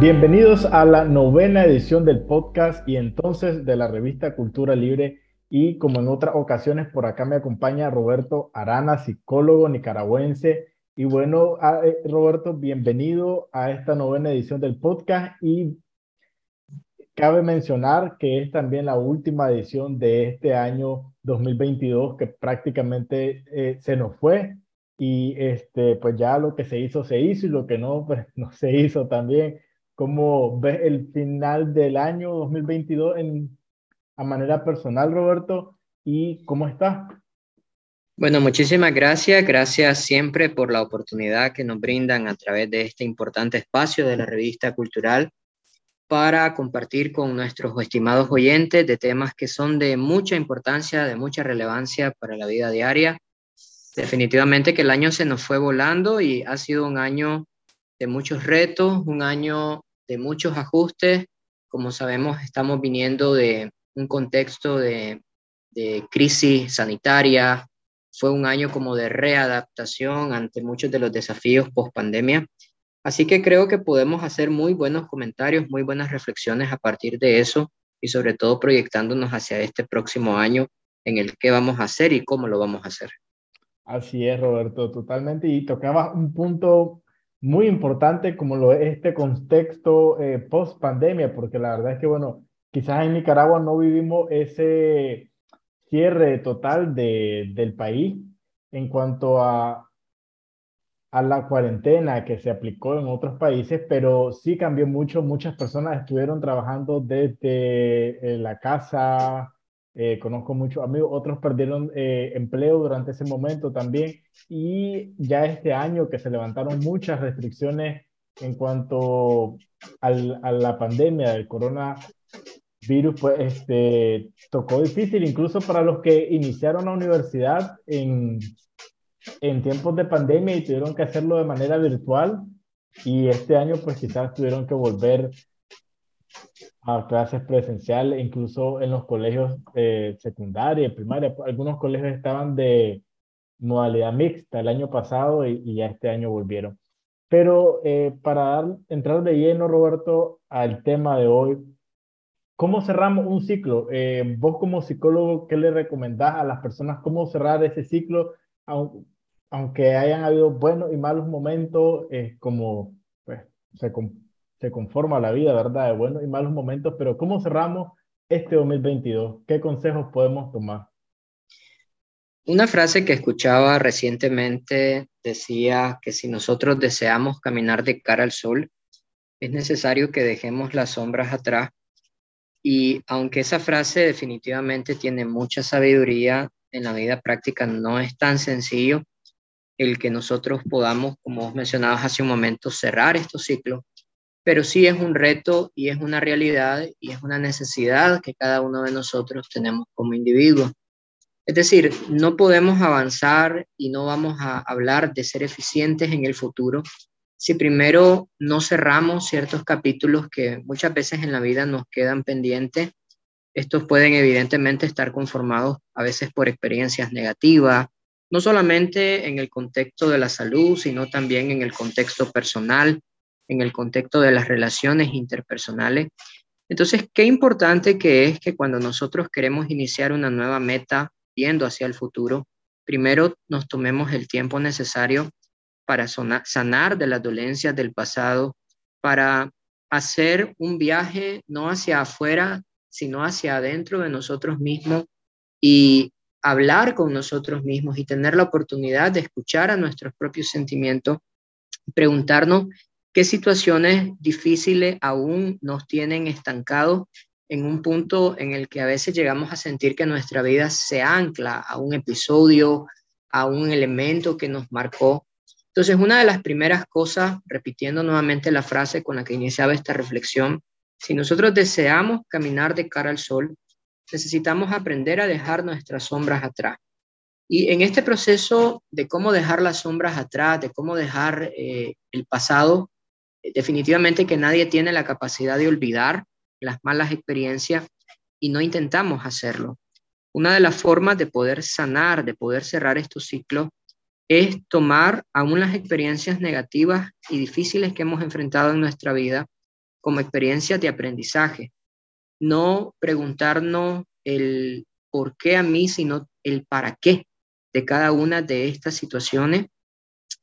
Bienvenidos a la novena edición del podcast y entonces de la revista Cultura Libre. Y como en otras ocasiones, por acá me acompaña Roberto Arana, psicólogo nicaragüense. Y bueno, eh, Roberto, bienvenido a esta novena edición del podcast. Y cabe mencionar que es también la última edición de este año 2022 que prácticamente eh, se nos fue. Y este, pues ya lo que se hizo, se hizo y lo que no, pues no se hizo también. ¿Cómo ves el final del año 2022 en, a manera personal, Roberto? ¿Y cómo estás? Bueno, muchísimas gracias. Gracias siempre por la oportunidad que nos brindan a través de este importante espacio de la revista cultural para compartir con nuestros estimados oyentes de temas que son de mucha importancia, de mucha relevancia para la vida diaria. Definitivamente que el año se nos fue volando y ha sido un año de muchos retos, un año de muchos ajustes. Como sabemos, estamos viniendo de un contexto de, crisis sanitaria. Fue un año como de readaptación ante muchos de los desafíos post pandemia. Así que creo que podemos hacer muy buenos comentarios, muy buenas reflexiones a partir de eso y sobre todo proyectándonos hacia este próximo año en el que vamos a hacer y cómo lo vamos a hacer. Así es, Roberto, totalmente. Y tocaba un punto muy importante como lo es este contexto eh, post pandemia, porque la verdad es que, bueno, quizás en Nicaragua no vivimos ese cierre total de, del país en cuanto a, a la cuarentena que se aplicó en otros países, pero sí cambió mucho. Muchas personas estuvieron trabajando desde eh, la casa, eh, conozco muchos amigos, otros perdieron eh, empleo durante ese momento también. Y ya este año que se levantaron muchas restricciones en cuanto al, a la pandemia del coronavirus, pues este, tocó difícil incluso para los que iniciaron la universidad en, en tiempos de pandemia y tuvieron que hacerlo de manera virtual. Y este año pues quizás tuvieron que volver a clases presenciales, incluso en los colegios eh, secundaria, primaria. Algunos colegios estaban de modalidad mixta el año pasado y, ya este año volvieron. Pero eh, para entrar de lleno, Roberto, al tema de hoy, ¿cómo cerramos un ciclo? Eh, vos como psicólogo, ¿qué le recomendás a las personas? ¿Cómo cerrar ese ciclo? Aunque hayan habido buenos y malos momentos, es como pues, se, se conforma la vida, ¿verdad? De buenos y malos momentos, pero ¿cómo cerramos este 2022? ¿Qué consejos podemos tomar? Una frase que escuchaba recientemente decía que si nosotros deseamos caminar de cara al sol, es necesario que dejemos las sombras atrás. Y aunque esa frase definitivamente tiene mucha sabiduría, en la vida práctica no es tan sencillo el que nosotros podamos, como mencionabas hace un momento, cerrar estos ciclos pero sí es un reto y es una realidad y es una necesidad que cada uno de nosotros tenemos como individuo. Es decir, no podemos avanzar y no vamos a hablar de ser eficientes en el futuro si primero no cerramos ciertos capítulos que muchas veces en la vida nos quedan pendientes. Estos pueden evidentemente estar conformados a veces por experiencias negativas, no solamente en el contexto de la salud, sino también en el contexto personal, en el contexto de las relaciones interpersonales. Entonces, qué importante que es que cuando nosotros queremos iniciar una nueva meta viendo hacia el futuro, primero nos tomemos el tiempo necesario para sanar de las dolencias del pasado, para hacer un viaje no hacia afuera, sino hacia adentro de nosotros mismos y hablar con nosotros mismos y tener la oportunidad de escuchar a nuestros propios sentimientos, preguntarnos qué situaciones difíciles aún nos tienen estancados en un punto en el que a veces llegamos a sentir que nuestra vida se ancla a un episodio, a un elemento que nos marcó. Entonces, una de las primeras cosas, repitiendo nuevamente la frase con la que iniciaba esta reflexión, si nosotros deseamos caminar de cara al sol, necesitamos aprender a dejar nuestras sombras atrás. Y en este proceso de cómo dejar las sombras atrás, de cómo dejar eh, el pasado, definitivamente que nadie tiene la capacidad de olvidar las malas experiencias y no intentamos hacerlo. Una de las formas de poder sanar, de poder cerrar estos ciclos, es tomar aún las experiencias negativas y difíciles que hemos enfrentado en nuestra vida como experiencias de aprendizaje. No preguntarnos el por qué a mí, sino el para qué de cada una de estas situaciones.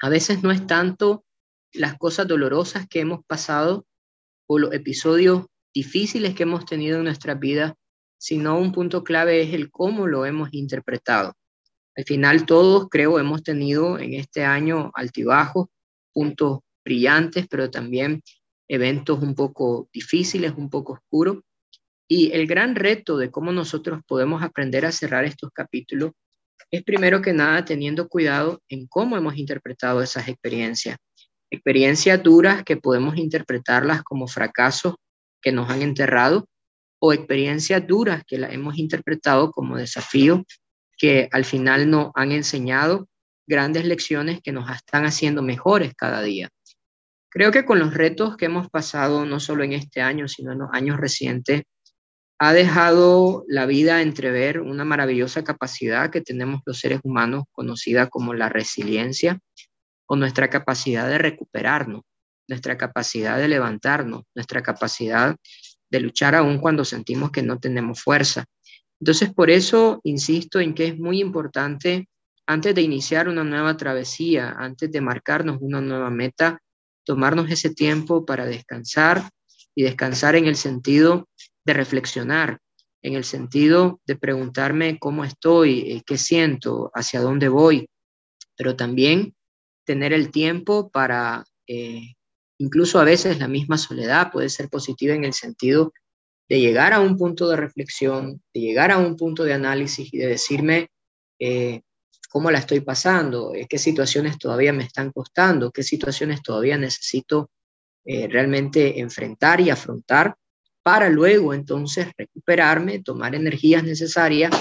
A veces no es tanto las cosas dolorosas que hemos pasado o los episodios difíciles que hemos tenido en nuestra vida, sino un punto clave es el cómo lo hemos interpretado. Al final todos creo hemos tenido en este año altibajos, puntos brillantes, pero también eventos un poco difíciles, un poco oscuros. Y el gran reto de cómo nosotros podemos aprender a cerrar estos capítulos es primero que nada teniendo cuidado en cómo hemos interpretado esas experiencias. Experiencias duras que podemos interpretarlas como fracasos que nos han enterrado o experiencias duras que las hemos interpretado como desafíos que al final nos han enseñado grandes lecciones que nos están haciendo mejores cada día. Creo que con los retos que hemos pasado, no solo en este año, sino en los años recientes, ha dejado la vida entrever una maravillosa capacidad que tenemos los seres humanos, conocida como la resiliencia, o nuestra capacidad de recuperarnos, nuestra capacidad de levantarnos, nuestra capacidad de luchar aún cuando sentimos que no tenemos fuerza. Entonces, por eso insisto en que es muy importante, antes de iniciar una nueva travesía, antes de marcarnos una nueva meta, tomarnos ese tiempo para descansar y descansar en el sentido de reflexionar, en el sentido de preguntarme cómo estoy, eh, qué siento, hacia dónde voy, pero también tener el tiempo para eh, Incluso a veces la misma soledad puede ser positiva en el sentido de llegar a un punto de reflexión, de llegar a un punto de análisis y de decirme eh, cómo la estoy pasando, eh, qué situaciones todavía me están costando, qué situaciones todavía necesito realmente enfrentar y afrontar para luego entonces recuperarme, tomar energías necesarias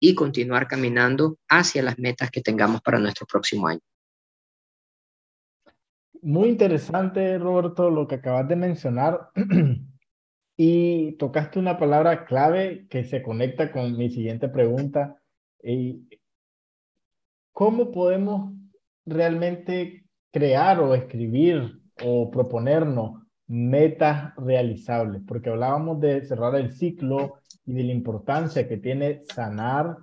y continuar caminando hacia las metas que tengamos para nuestro próximo año. Muy interesante, Roberto, lo que acabas de mencionar. y tocaste una palabra clave que se conecta con mi siguiente pregunta. ¿Cómo podemos realmente crear o escribir o proponernos metas realizables? Porque hablábamos de cerrar el ciclo y de la importancia que tiene sanar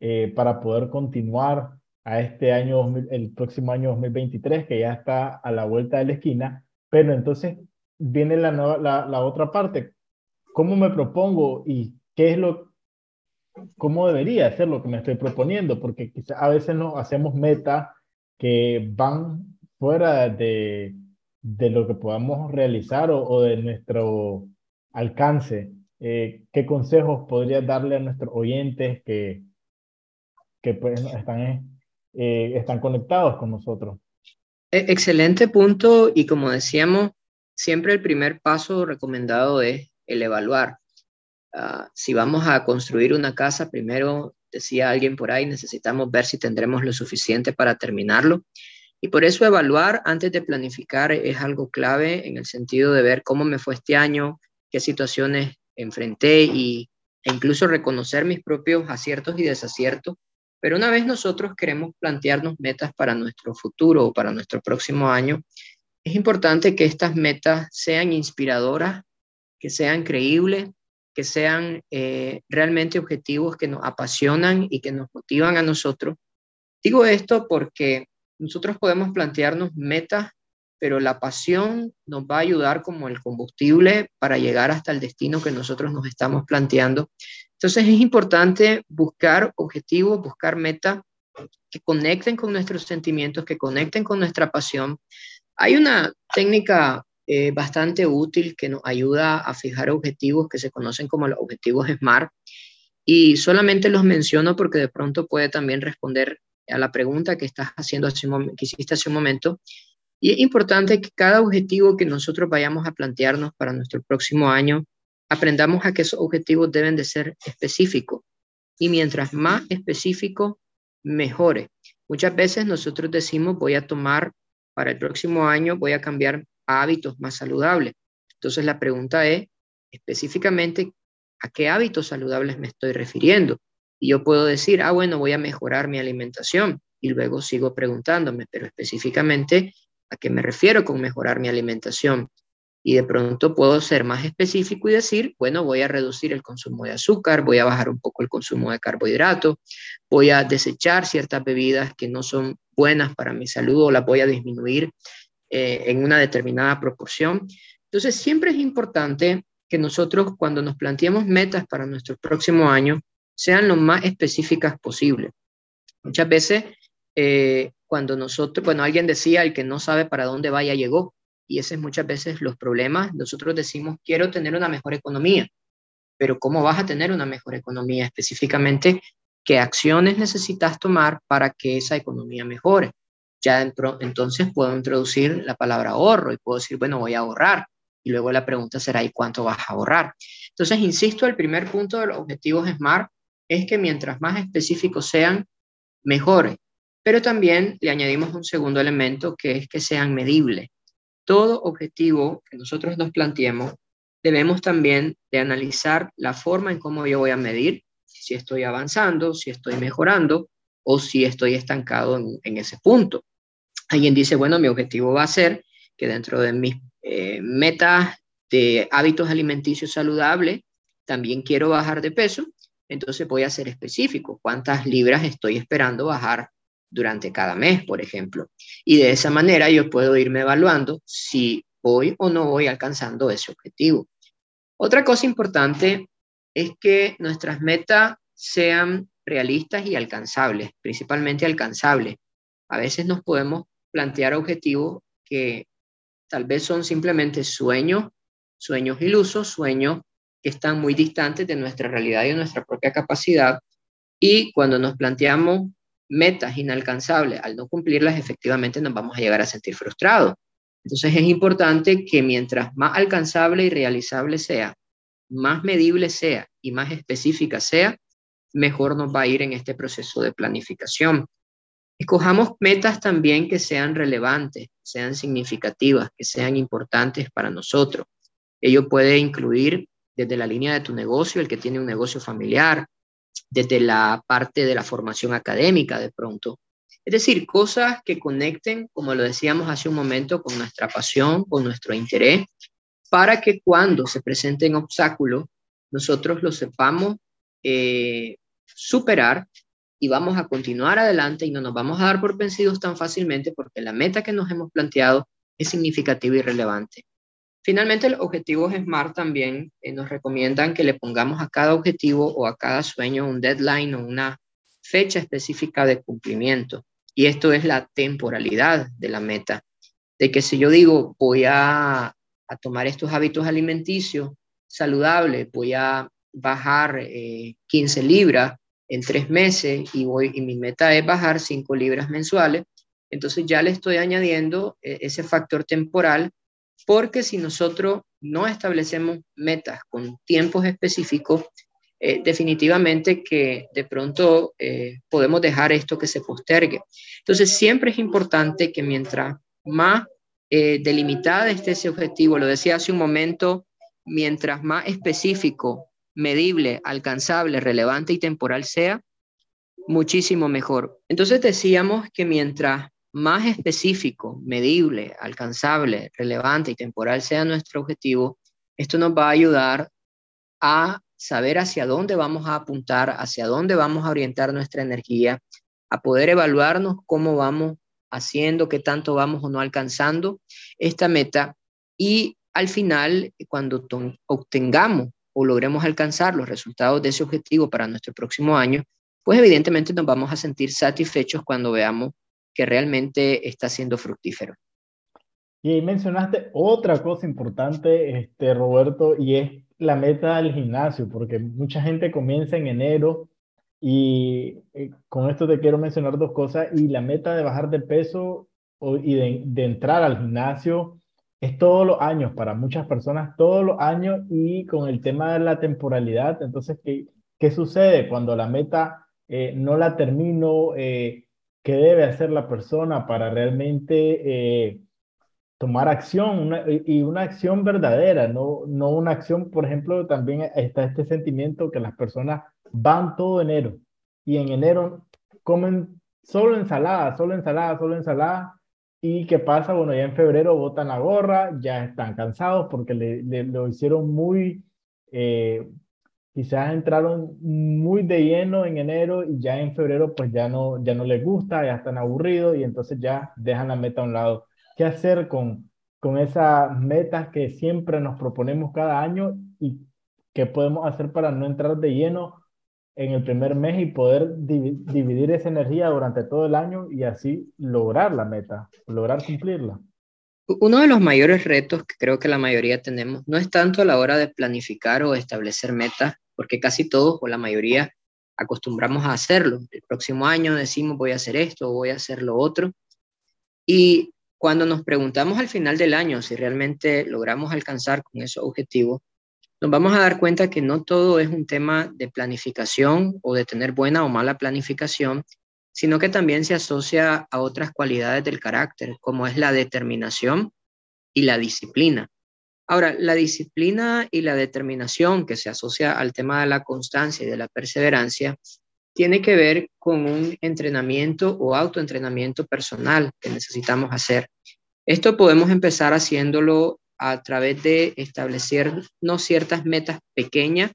eh, para poder continuar a este año, el próximo año 2023, que ya está a la vuelta de la esquina, pero entonces viene la, la, la otra parte. ¿Cómo me propongo y qué es lo, cómo debería ser lo que me estoy proponiendo? Porque quizá a veces no hacemos metas que van fuera de, de lo que podamos realizar o, o de nuestro alcance. Eh, ¿Qué consejos podrías darle a nuestros oyentes que, que pues están eh, están conectados con nosotros. E, excelente punto y como decíamos, siempre el primer paso recomendado es el evaluar. Ah, si vamos a construir una casa, primero, decía alguien por ahí, necesitamos ver si tendremos lo suficiente para terminarlo. Y por eso evaluar antes de planificar es algo clave en el sentido de ver cómo me fue este año, qué situaciones enfrenté y, e incluso reconocer mis propios aciertos y desaciertos pero una vez nosotros queremos plantearnos metas para nuestro futuro o para nuestro próximo año, es importante que estas metas sean inspiradoras, que sean creíbles, que sean eh, realmente objetivos que nos apasionan y que nos motivan a nosotros. Digo esto porque nosotros podemos plantearnos metas, pero la pasión nos va a ayudar como el combustible para llegar hasta el destino que nosotros nos estamos planteando. Entonces es importante buscar objetivos, buscar metas que conecten con nuestros sentimientos, que conecten con nuestra pasión. Hay una técnica eh, bastante útil que nos ayuda a fijar objetivos que se conocen como los objetivos SMART y solamente los menciono porque de pronto puede también responder a la pregunta que estás haciendo hace un hace un momento. Y es importante que cada objetivo que nosotros vayamos a plantearnos para nuestro próximo año aprendamos a que esos objetivos deben de ser específicos. Y mientras más específico, mejores. Muchas veces nosotros decimos, voy a tomar para el próximo año, voy a cambiar hábitos más saludables. Entonces la pregunta es, específicamente, ¿a qué hábitos saludables me estoy refiriendo? Y yo puedo decir, ah, bueno, voy a mejorar mi alimentación. Y luego sigo preguntándome, pero específicamente, ¿a qué me refiero con mejorar mi alimentación? Y de pronto puedo ser más específico y decir, bueno, voy a reducir el consumo de azúcar, voy a bajar un poco el consumo de carbohidratos, voy a desechar ciertas bebidas que no son buenas para mi salud o las voy a disminuir eh, en una determinada proporción. Entonces, siempre es importante que nosotros cuando nos planteemos metas para nuestro próximo año sean lo más específicas posible. Muchas veces, eh, cuando nosotros, bueno, alguien decía, el que no sabe para dónde vaya llegó, y ese es muchas veces los problemas. Nosotros decimos, quiero tener una mejor economía, pero ¿cómo vas a tener una mejor economía? Específicamente, ¿qué acciones necesitas tomar para que esa economía mejore? Ya entonces puedo introducir la palabra ahorro y puedo decir, bueno, voy a ahorrar. Y luego la pregunta será, ¿y cuánto vas a ahorrar? Entonces, insisto, el primer punto de los objetivos SMART es que mientras más específicos sean, mejores. Pero también le añadimos un segundo elemento que es que sean medibles. Todo objetivo que nosotros nos planteemos, debemos también de analizar la forma en cómo yo voy a medir si estoy avanzando, si estoy mejorando o si estoy estancado en, ese punto. Alguien dice, bueno, mi objetivo va a ser que dentro de mis eh, metas de hábitos alimenticios saludables, también quiero bajar de peso, entonces voy a ser específico, cuántas libras estoy esperando bajar durante cada mes, por ejemplo. Y de esa manera yo puedo irme evaluando si voy o no voy alcanzando ese objetivo. Otra cosa importante es que nuestras metas sean realistas y alcanzables, principalmente alcanzables. A veces nos podemos plantear objetivos que tal vez son simplemente sueños, sueños ilusos, sueños que están muy distantes de nuestra realidad y de nuestra propia capacidad. Y cuando nos planteamos metas inalcanzables, al no cumplirlas, efectivamente nos vamos a llegar a sentir frustrados. Entonces es importante que mientras más alcanzable y realizable sea, más medible sea y más específica sea, mejor nos va a ir en este proceso de planificación. Escojamos metas también que sean relevantes, sean significativas, que sean importantes para nosotros. Ello puede incluir desde la línea de tu negocio, el que tiene un negocio familiar, desde la parte de la formación académica de pronto. Es decir, cosas que conecten, como lo decíamos hace un momento, con nuestra pasión, con nuestro interés, para que cuando se presenten obstáculos, nosotros los sepamos eh, superar y vamos a continuar adelante y no nos vamos a dar por vencidos tan fácilmente porque la meta que nos hemos planteado es significativa y relevante. Finalmente, los objetivos SMART también eh, nos recomiendan que le pongamos a cada objetivo o a cada sueño un deadline o una fecha específica de cumplimiento. Y esto es la temporalidad de la meta. De que si yo digo, voy a, tomar estos hábitos alimenticios saludables, voy a bajar 15 eh, libras en tres meses y, voy, y mi meta es bajar 5 libras mensuales, entonces ya le estoy añadiendo eh, ese factor temporal porque si nosotros no establecemos metas con tiempos específicos, eh, definitivamente que de pronto eh, podemos dejar esto que se postergue. Entonces, siempre es importante que mientras más eh, delimitada esté ese objetivo, lo decía hace un momento, mientras más específico, medible, alcanzable, relevante y temporal sea, muchísimo mejor. Entonces decíamos que mientras más específico, medible, alcanzable, relevante y temporal sea nuestro objetivo, esto nos va a ayudar a saber hacia dónde vamos a apuntar, hacia dónde vamos a orientar nuestra energía, a poder evaluarnos cómo vamos haciendo, qué tanto vamos o no alcanzando esta meta y al final, cuando obtengamos o logremos alcanzar los resultados de ese objetivo para nuestro próximo año, pues evidentemente nos vamos a sentir satisfechos cuando veamos que realmente está siendo fructífero. Y ahí mencionaste otra cosa importante, este, Roberto, y es la meta del gimnasio, porque mucha gente comienza en enero y eh, con esto te quiero mencionar dos cosas, y la meta de bajar de peso y de, de entrar al gimnasio es todos los años, para muchas personas todos los años y con el tema de la temporalidad, entonces, ¿qué, qué sucede cuando la meta eh, no la termino? Eh, qué debe hacer la persona para realmente eh, tomar acción y una acción verdadera, no, no una acción, por ejemplo, también está este sentimiento que las personas van todo enero y en enero comen solo ensalada, solo ensalada, solo ensalada ¿Y qué pasa? Bueno, ya en febrero botan la gorra, ya están cansados porque le, lo hicieron muy, eh, quizás entraron muy de lleno en enero y ya en febrero pues ya no, ya no les gusta, ya están aburridos y entonces ya dejan la meta a un lado. ¿Qué hacer con, con esas metas que siempre nos proponemos cada año y qué podemos hacer para no entrar de lleno en el primer mes y poder dividir esa energía durante todo el año y así lograr la meta, lograr cumplirla. Uno de los mayores retos que creo que la mayoría tenemos no es tanto a la hora de planificar o establecer metas, porque casi todos o la mayoría acostumbramos a hacerlo. El próximo año decimos voy a hacer esto o voy a hacer lo otro. Y cuando nos preguntamos al final del año si realmente logramos alcanzar con esos objetivos, nos vamos a dar cuenta que no todo es un tema de planificación o de tener buena o mala planificación, sino que también se asocia a otras cualidades del carácter, como es la determinación y la disciplina. Ahora, la disciplina y la determinación que se asocia al tema de la constancia y de la perseverancia tiene que ver con un entrenamiento o autoentrenamiento personal que necesitamos hacer. Esto podemos empezar haciéndolo a través de establecernos ciertas metas pequeñas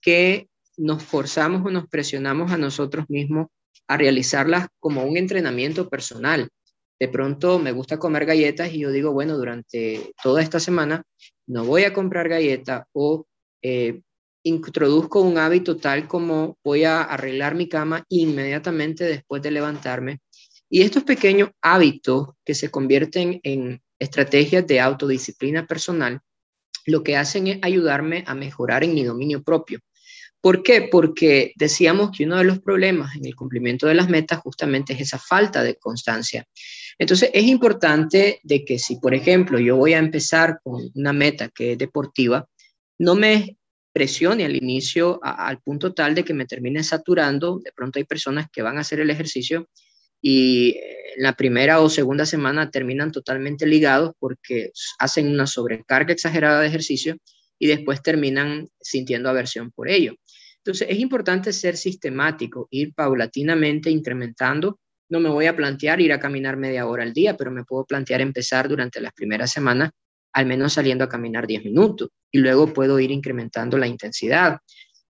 que nos forzamos o nos presionamos a nosotros mismos a realizarlas como un entrenamiento personal. De pronto me gusta comer galletas y yo digo, bueno, durante toda esta semana no voy a comprar galletas o eh, introduzco un hábito tal como voy a arreglar mi cama inmediatamente después de levantarme. Y estos pequeños hábitos que se convierten en estrategias de autodisciplina personal, lo que hacen es ayudarme a mejorar en mi dominio propio. ¿Por qué? Porque decíamos que uno de los problemas en el cumplimiento de las metas justamente es esa falta de constancia. Entonces, es importante de que si, por ejemplo, yo voy a empezar con una meta que es deportiva, no me presione al inicio al punto tal de que me termine saturando. De pronto hay personas que van a hacer el ejercicio y en la primera o segunda semana terminan totalmente ligados porque hacen una sobrecarga exagerada de ejercicio y después terminan sintiendo aversión por ello. Entonces, es importante ser sistemático, ir paulatinamente incrementando. No me voy a plantear ir a caminar media hora al día, pero me puedo plantear empezar durante las primeras semanas, al menos saliendo a caminar 10 minutos, y luego puedo ir incrementando la intensidad.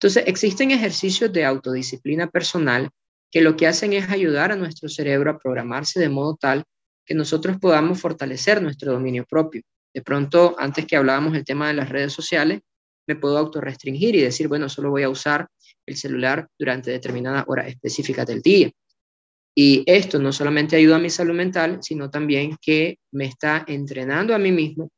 Entonces, existen ejercicios de autodisciplina personal que lo que hacen es ayudar a nuestro cerebro a programarse de modo tal que nosotros podamos fortalecer nuestro dominio propio. De pronto, antes que hablábamos del tema de las redes sociales, me puedo autorrestringir y decir, bueno, solo voy a usar el celular durante determinada hora específica del día. Y esto no solamente ayuda a mi salud mental, sino también que me está entrenando a mí mismo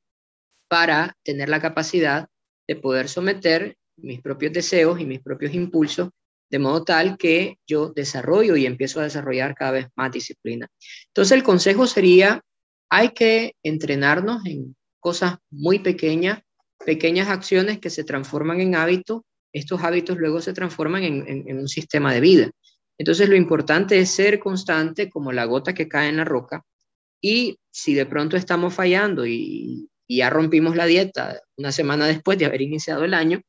para tener la capacidad de poder someter mis propios deseos y mis propios impulsos de modo tal que yo desarrollo y empiezo a desarrollar cada vez más disciplina. Entonces el consejo sería, hay que entrenarnos en cosas muy pequeñas, pequeñas acciones que se transforman en hábitos, estos hábitos luego se transforman en, un sistema de vida. Entonces lo importante es ser constante como la gota que cae en la roca y si de pronto estamos fallando y ya rompimos la dieta una semana después de haber iniciado el año,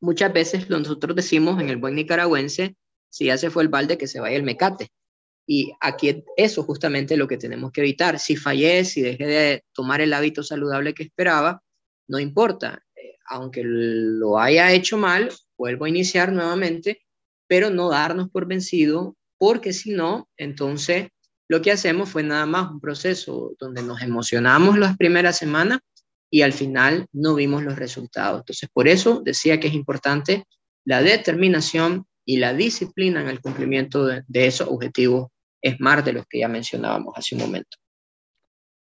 muchas veces nosotros decimos en el buen nicaragüense, si ya se fue el balde, que se vaya el mecate. Y aquí eso justamente lo que tenemos que evitar. Si fallé, si dejé de tomar el hábito saludable que esperaba, no importa. Eh, aunque lo haya hecho mal, vuelvo a iniciar nuevamente, pero no darnos por vencido, porque si no, entonces lo que hacemos fue nada más un proceso donde nos emocionamos las primeras semanas y al final no vimos los resultados. Entonces, por eso decía que es importante la determinación y la disciplina en el cumplimiento de, esos objetivos SMART de los que ya mencionábamos hace un momento.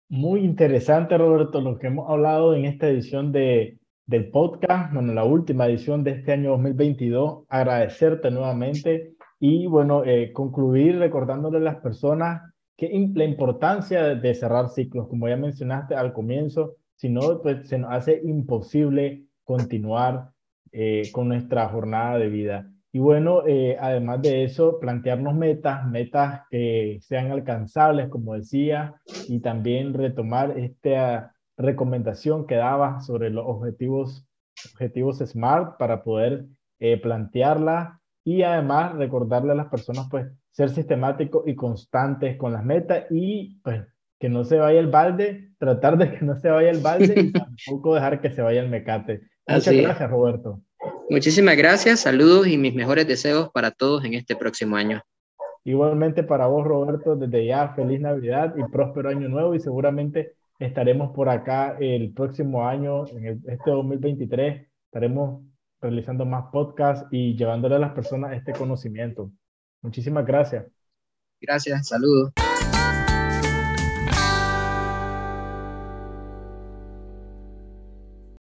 Muy interesante, Roberto, lo que hemos hablado en esta edición de, del podcast, bueno, la última edición de este año 2022. Agradecerte nuevamente y, bueno, eh, concluir recordándole a las personas que la importancia de cerrar ciclos, como ya mencionaste al comienzo, si no, pues se nos hace imposible continuar eh, con nuestra jornada de vida. Y bueno, eh, además de eso, plantearnos metas, metas que sean alcanzables, como decía, y también retomar esta recomendación que daba sobre los objetivos, objetivos SMART para poder eh, plantearla y además recordarle a las personas, pues, ser sistemáticos y constantes con las metas y, pues, que no se vaya el balde, tratar de que no se vaya el balde y tampoco dejar que se vaya el mecate. Muchas gracias, Roberto. Muchísimas gracias, saludos y mis mejores deseos para todos en este próximo año. Igualmente para vos, Roberto, desde ya, feliz Navidad y próspero año nuevo y seguramente estaremos por acá el próximo año, en este 2023, estaremos realizando más podcasts y llevándole a las personas este conocimiento. Muchísimas gracias. Gracias, saludos.